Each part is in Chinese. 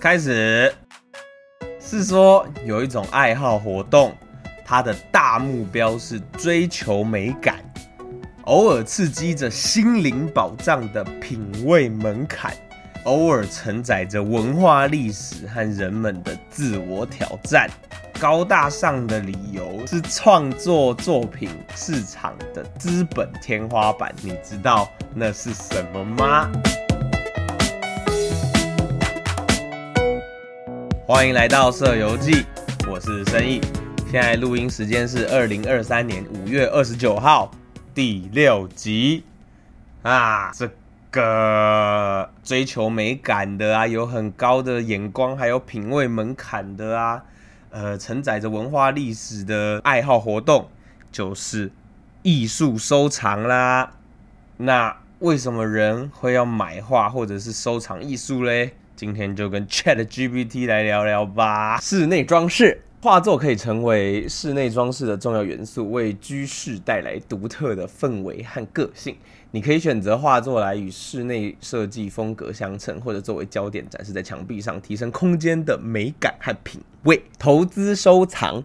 开始是说有一种爱好活动，它的大目标是追求美感，偶尔刺激着心灵宝藏的品味门槛，偶尔承载着文化历史和人们的自我挑战。高大上的理由是创作作品市场的资本天花板，你知道那是什么吗？欢迎来到《色游记》，我是申毅。现在录音时间是二零二三年五月二十九号，第六集啊。这个追求美感的啊，有很高的眼光，还有品味门槛的啊，呃，承载着文化历史的爱好活动，就是艺术收藏啦。那为什么人会要买画或者是收藏艺术嘞？今天就跟 Chat GPT 来聊聊吧。室内装饰画作可以成为室内装饰的重要元素，为居室带来独特的氛围和个性。你可以选择画作来与室内设计风格相称，或者作为焦点展示在墙壁上，提升空间的美感和品味。投资收藏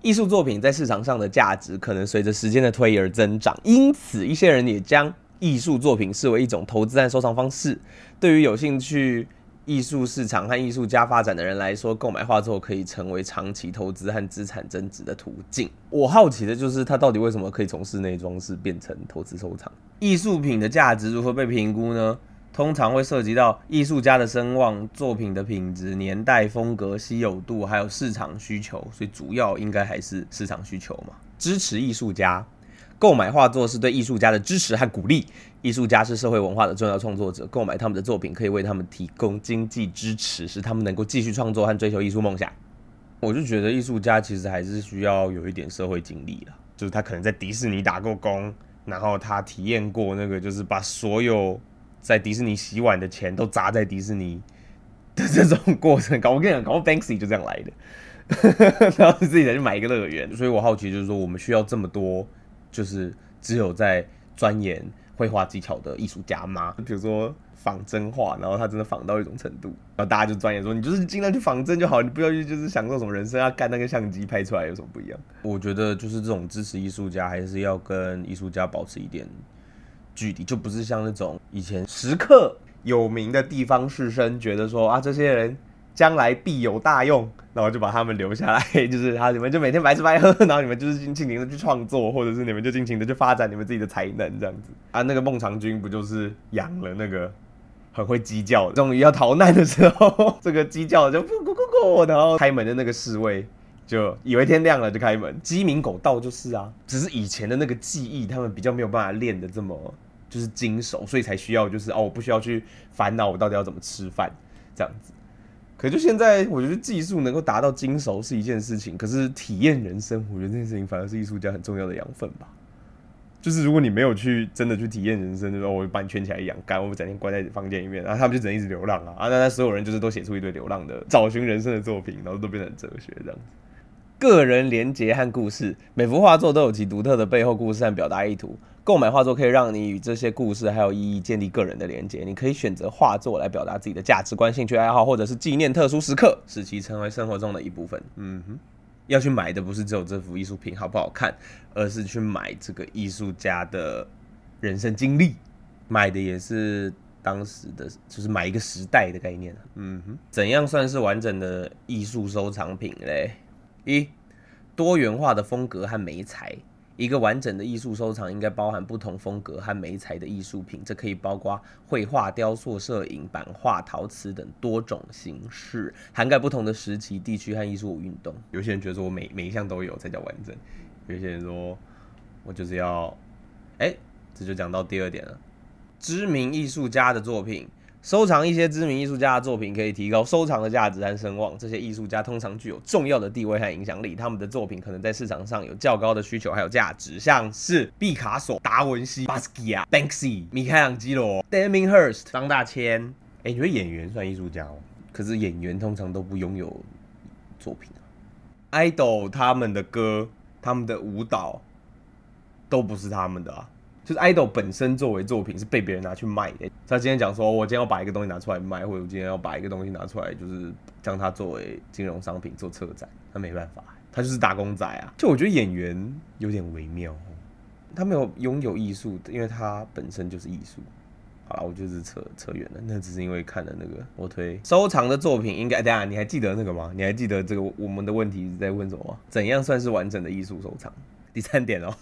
艺术作品在市场上的价值可能随着时间的推移而增长，因此一些人也将艺术作品视为一种投资和收藏方式。对于有兴趣。艺术市场和艺术家发展的人来说，购买画作可以成为长期投资和资产增值的途径。我好奇的就是，它到底为什么可以从室内装饰变成投资收藏？艺术品的价值如何被评估呢？通常会涉及到艺术家的声望、作品的品质、年代、风格、稀有度，还有市场需求。所以主要应该还是市场需求嘛。支持艺术家。购买画作是对艺术家的支持和鼓励。艺术家是社会文化的重要创作者，购买他们的作品可以为他们提供经济支持，使他们能够继续创作和追求艺术梦想。我就觉得艺术家其实还是需要有一点社会经历了，就是他可能在迪士尼打过工，然后他体验过那个就是把所有在迪士尼洗碗的钱都砸在迪士尼的这种过程。搞 我跟你讲，搞 Banksy 就这样来的，然后自己再去买一个乐园。所以我好奇就是说，我们需要这么多。就是只有在钻研绘画技巧的艺术家吗？比如说仿真画，然后他真的仿到一种程度，然后大家就钻研说，你就是尽量去仿真就好，你不要去就是享受什么人生要干那个相机拍出来有什么不一样？我觉得就是这种支持艺术家，还是要跟艺术家保持一点距离，就不是像那种以前时刻有名的地方士绅觉得说啊，这些人将来必有大用。然后就把他们留下来，就是他你们就每天白吃白喝，然后你们就是尽情的去创作，或者是你们就尽情的去发展你们自己的才能，这样子啊。那个孟尝君不就是养了那个很会鸡叫，终于要逃难的时候，这个鸡叫就咕咕咕咕，然后开门的那个侍卫就以为天亮了就开门，鸡鸣狗盗就是啊。只是以前的那个技艺，他们比较没有办法练的这么就是精熟，所以才需要就是哦，我不需要去烦恼我到底要怎么吃饭这样子。可就现在，我觉得技术能够达到精熟是一件事情，可是体验人生，我觉得这件事情反而是艺术家很重要的养分吧。就是如果你没有去真的去体验人生，就说我把你圈起来养肝，我整天关在房间里面，然后他们就只能一直流浪啊啊！那那所有人就是都写出一堆流浪的找寻人生的作品，然后都变成哲学这样子。个人连结和故事，每幅画作都有其独特的背后故事和表达意图。购买画作可以让你与这些故事还有意义建立个人的连接。你可以选择画作来表达自己的价值观、兴趣爱好，或者是纪念特殊时刻，使其成为生活中的一部分。嗯哼，要去买的不是只有这幅艺术品好不好看，而是去买这个艺术家的人生经历。买的也是当时的，就是买一个时代的概念。嗯哼，怎样算是完整的艺术收藏品嘞？一、多元化的风格和美材。一个完整的艺术收藏应该包含不同风格和媒材的艺术品，这可以包括绘画、雕塑、摄影、版画、陶瓷等多种形式，涵盖不同的时期、地区和艺术运动。有些人觉得说我每每一项都有才叫完整，有些人说我就是要，哎，这就讲到第二点了，知名艺术家的作品。收藏一些知名艺术家的作品，可以提高收藏的价值和声望。这些艺术家通常具有重要的地位和影响力，他们的作品可能在市场上有较高的需求还有价值。像是毕卡索、达文西、巴斯基亚、Banksy、米开朗基罗、Damien Hirst、张大千。哎，你觉得演员算艺术家吗？可是演员通常都不拥有作品啊。idol 他们的歌、他们的舞蹈都不是他们的啊，就是 idol 本身作为作品是被别人拿去卖的。他今天讲说，我今天要把一个东西拿出来卖，或者我今天要把一个东西拿出来，就是将它作为金融商品做策展，他没办法，他就是打工仔啊。就我觉得演员有点微妙，他没有拥有艺术，因为他本身就是艺术。好了，我就是扯扯远了，那只是因为看了那个我推收藏的作品，应该等下你还记得那个吗？你还记得这个我们的问题是在问什么？怎样算是完整的艺术收藏？第三点哦，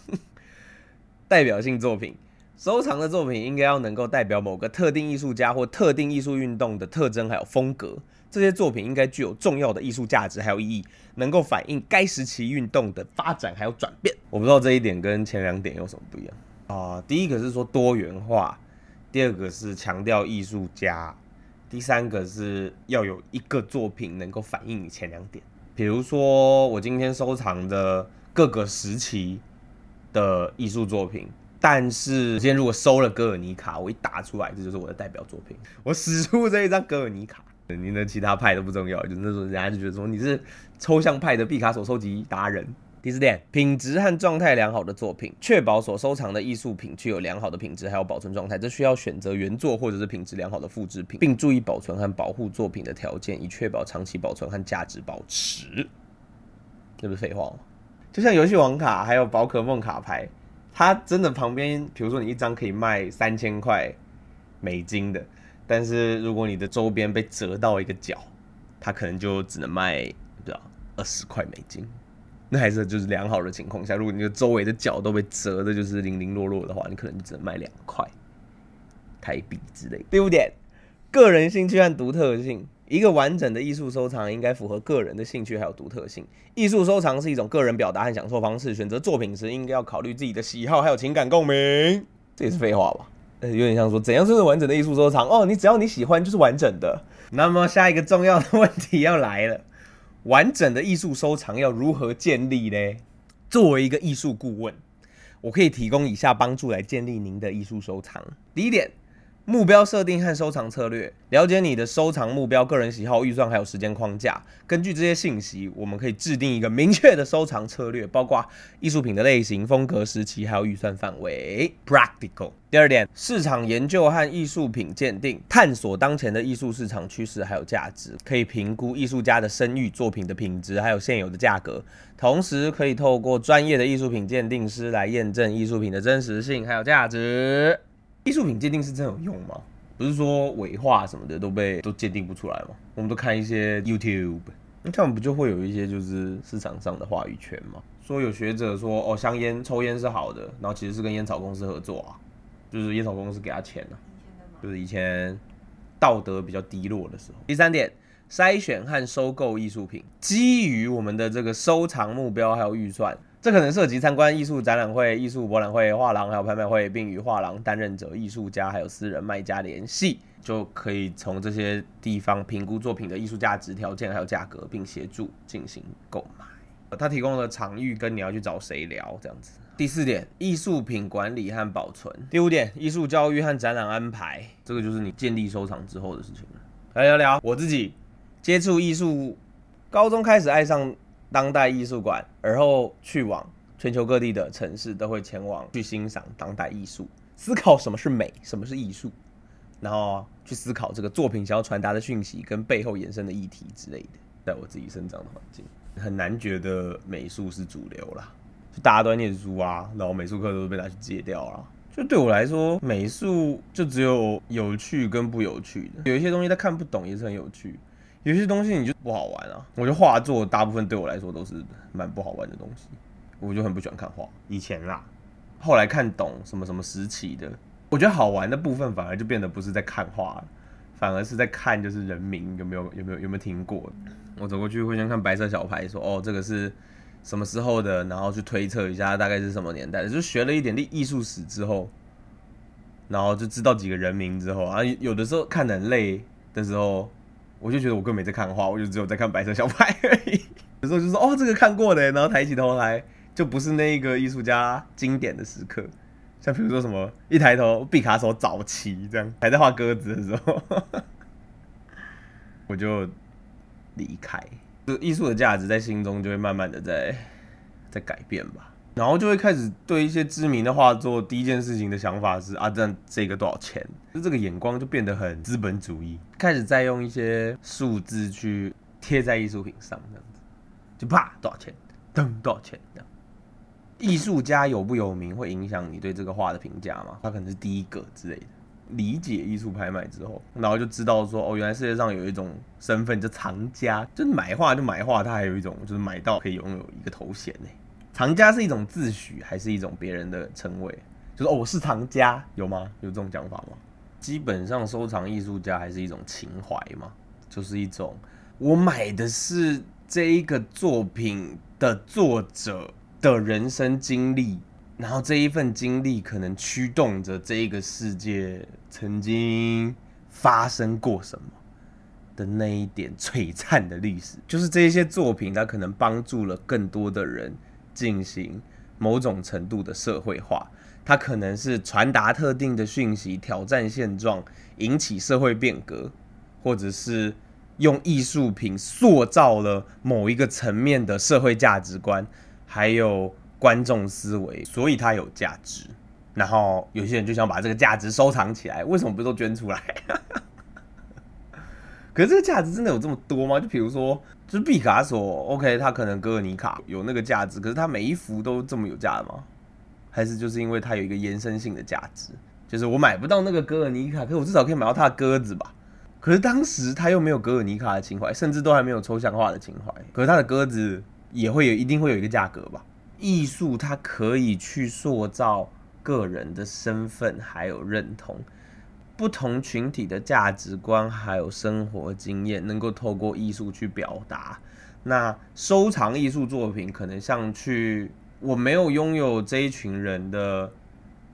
代表性作品，收藏的作品应该要能够代表某个特定艺术家或特定艺术运动的特征还有风格，这些作品应该具有重要的艺术价值还有意义，能够反映该时期运动的发展还有转变。我不知道这一点跟前两点有什么不一样啊？第一个是说多元化。第二个是强调艺术家，第三个是要有一个作品能够反映你前两点。比如说，我今天收藏的各个时期的艺术作品，但是今天如果收了格尔尼卡，我一打出来，这就是我的代表作品。我使出这一张格尔尼卡，你的其他派都不重要，就那种人家就觉得说你是抽象派的毕卡索收集达人。第四点，品质和状态良好的作品，确保所收藏的艺术品具有良好的品质还有保存状态。这需要选择原作或者是品质良好的复制品，并注意保存和保护作品的条件，以确保长期保存和价值保持。这不是废话吗？就像游戏王卡还有宝可梦卡牌，它真的旁边，比如说你一张可以卖三千块美金的，但是如果你的周边被折到一个角，它可能就只能卖不知道二十块美金。那还是就是良好的情况下，如果你的周围的角都被折的，就是零零落落的话，你可能只能卖两块台币之类。第五点，个人兴趣和独特性。一个完整的艺术收藏应该符合个人的兴趣还有独特性。艺术收藏是一种个人表达和享受方式，选择作品时应该要考虑自己的喜好还有情感共鸣。这也是废话吧？呃，有点像说怎样算是完整的艺术收藏？哦，你只要你喜欢就是完整的。那么下一个重要的问题要来了。完整的艺术收藏要如何建立呢？作为一个艺术顾问，我可以提供以下帮助来建立您的艺术收藏。第一点。目标设定和收藏策略，了解你的收藏目标、个人喜好、预算还有时间框架。根据这些信息，我们可以制定一个明确的收藏策略，包括艺术品的类型、风格、时期还有预算范围。Practical。第二点，市场研究和艺术品鉴定，探索当前的艺术市场趋势还有价值，可以评估艺术家的声誉、作品的品质还有现有的价格，同时可以透过专业的艺术品鉴定师来验证艺术品的真实性还有价值。艺术品鉴定是真有用吗？不是说伪画什么的都被都鉴定不出来吗？我们都看一些 YouTube，那他们不就会有一些就是市场上的话语权吗？说有学者说哦，香烟抽烟是好的，然后其实是跟烟草公司合作啊，就是烟草公司给他钱啊，就是以前道德比较低落的时候。第三点，筛选和收购艺术品，基于我们的这个收藏目标还有预算。这可能涉及参观艺术展览会、艺术博览会、画廊还有拍卖会，并与画廊担任者、艺术家还有私人卖家联系，就可以从这些地方评估作品的艺术价值条件还有价格，并协助进行购买。他提供了场域，跟你要去找谁聊这样子。第四点，艺术品管理和保存。第五点，艺术教育和展览安排。这个就是你建立收藏之后的事情了。来聊聊我自己接触艺术，高中开始爱上。当代艺术馆，而后去往全球各地的城市，都会前往去欣赏当代艺术，思考什么是美，什么是艺术，然后去思考这个作品想要传达的讯息跟背后衍生的议题之类的。在我自己生长的环境，很难觉得美术是主流啦，就大家都在念书啊，然后美术课都被拿去戒掉了。就对我来说，美术就只有有趣跟不有趣的，有一些东西他看不懂也是很有趣。有些东西你就不好玩啊！我觉得画作大部分对我来说都是蛮不好玩的东西，我就很不喜欢看画。以前啦，后来看懂什么什么时期的，我觉得好玩的部分反而就变得不是在看画了，反而是在看就是人名有没有有没有有没有听过。我走过去会先看白色小牌，说哦这个是什么时候的，然后去推测一下大概是什么年代，就学了一点艺艺术史之后，然后就知道几个人名之后啊，有的时候看很累的时候。我就觉得我根本没在看画，我就只有在看白色小牌而已。有时候就说哦，这个看过的，然后抬起头来，就不是那一个艺术家经典的时刻。像比如说什么，一抬头，毕卡索早期这样，还在画鸽子的时候，我就离开。就艺术的价值在心中就会慢慢的在在改变吧。然后就会开始对一些知名的画作，第一件事情的想法是啊，这这个多少钱？就这个眼光就变得很资本主义，开始再用一些数字去贴在艺术品上，这样子，就啪多少钱，噔多少钱这样。艺术家有不有名会影响你对这个画的评价吗？他可能是第一个之类的。理解艺术拍卖之后，然后就知道说，哦，原来世界上有一种身份叫藏家，就是买画就买画，他还有一种就是买到可以拥有一个头衔呢。藏家是一种自诩，还是一种别人的称谓？就是哦，我是藏家，有吗？有这种讲法吗？基本上收藏艺术家还是一种情怀嘛，就是一种我买的是这一个作品的作者的人生经历，然后这一份经历可能驱动着这一个世界曾经发生过什么的那一点璀璨的历史，就是这些作品，它可能帮助了更多的人。进行某种程度的社会化，它可能是传达特定的讯息、挑战现状、引起社会变革，或者是用艺术品塑造了某一个层面的社会价值观，还有观众思维，所以它有价值。然后有些人就想把这个价值收藏起来，为什么不都捐出来？可是这个价值真的有这么多吗？就比如说，就是毕卡索，OK，他可能格尔尼卡有那个价值，可是他每一幅都这么有价吗？还是就是因为它有一个延伸性的价值？就是我买不到那个格尔尼卡，可是我至少可以买到他的鸽子吧？可是当时他又没有格尔尼卡的情怀，甚至都还没有抽象化的情怀，可是他的鸽子也会有一定会有一个价格吧？艺术它可以去塑造个人的身份还有认同。不同群体的价值观还有生活经验，能够透过艺术去表达。那收藏艺术作品，可能像去我没有拥有这一群人的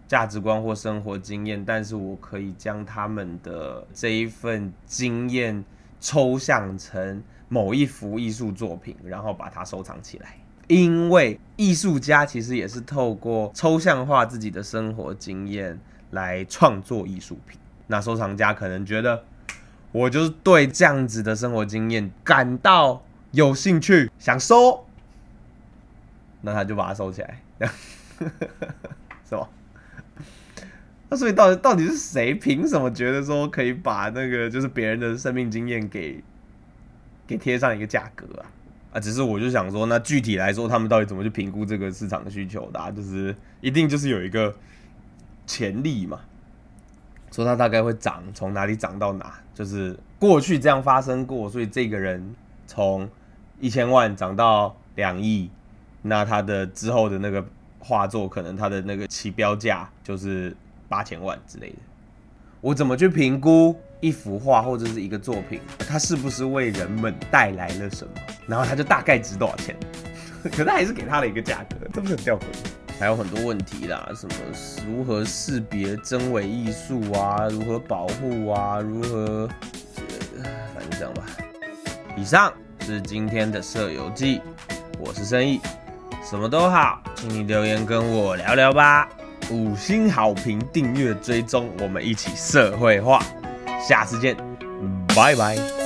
价值观或生活经验，但是我可以将他们的这一份经验抽象成某一幅艺术作品，然后把它收藏起来。因为艺术家其实也是透过抽象化自己的生活经验来创作艺术品。那收藏家可能觉得，我就是对这样子的生活经验感到有兴趣，想收，那他就把它收起来，是吧？那所以到底到底是谁凭什么觉得说可以把那个就是别人的生命经验给给贴上一个价格啊？啊，只是我就想说，那具体来说，他们到底怎么去评估这个市场的需求的？就是一定就是有一个潜力嘛。说它大概会涨，从哪里涨到哪，就是过去这样发生过，所以这个人从一千万涨到两亿，那他的之后的那个画作，可能他的那个起标价就是八千万之类的。我怎么去评估一幅画或者是一个作品，它是不是为人们带来了什么？然后它就大概值多少钱？可是还是给他了一个价格，这不是很吊诡？还有很多问题啦，什么如何识别真伪艺术啊，如何保护啊，如何，反正这样吧。以上是今天的社游记，我是生意，什么都好，请你留言跟我聊聊吧。五星好评，订阅追踪，我们一起社会化。下次见，拜拜。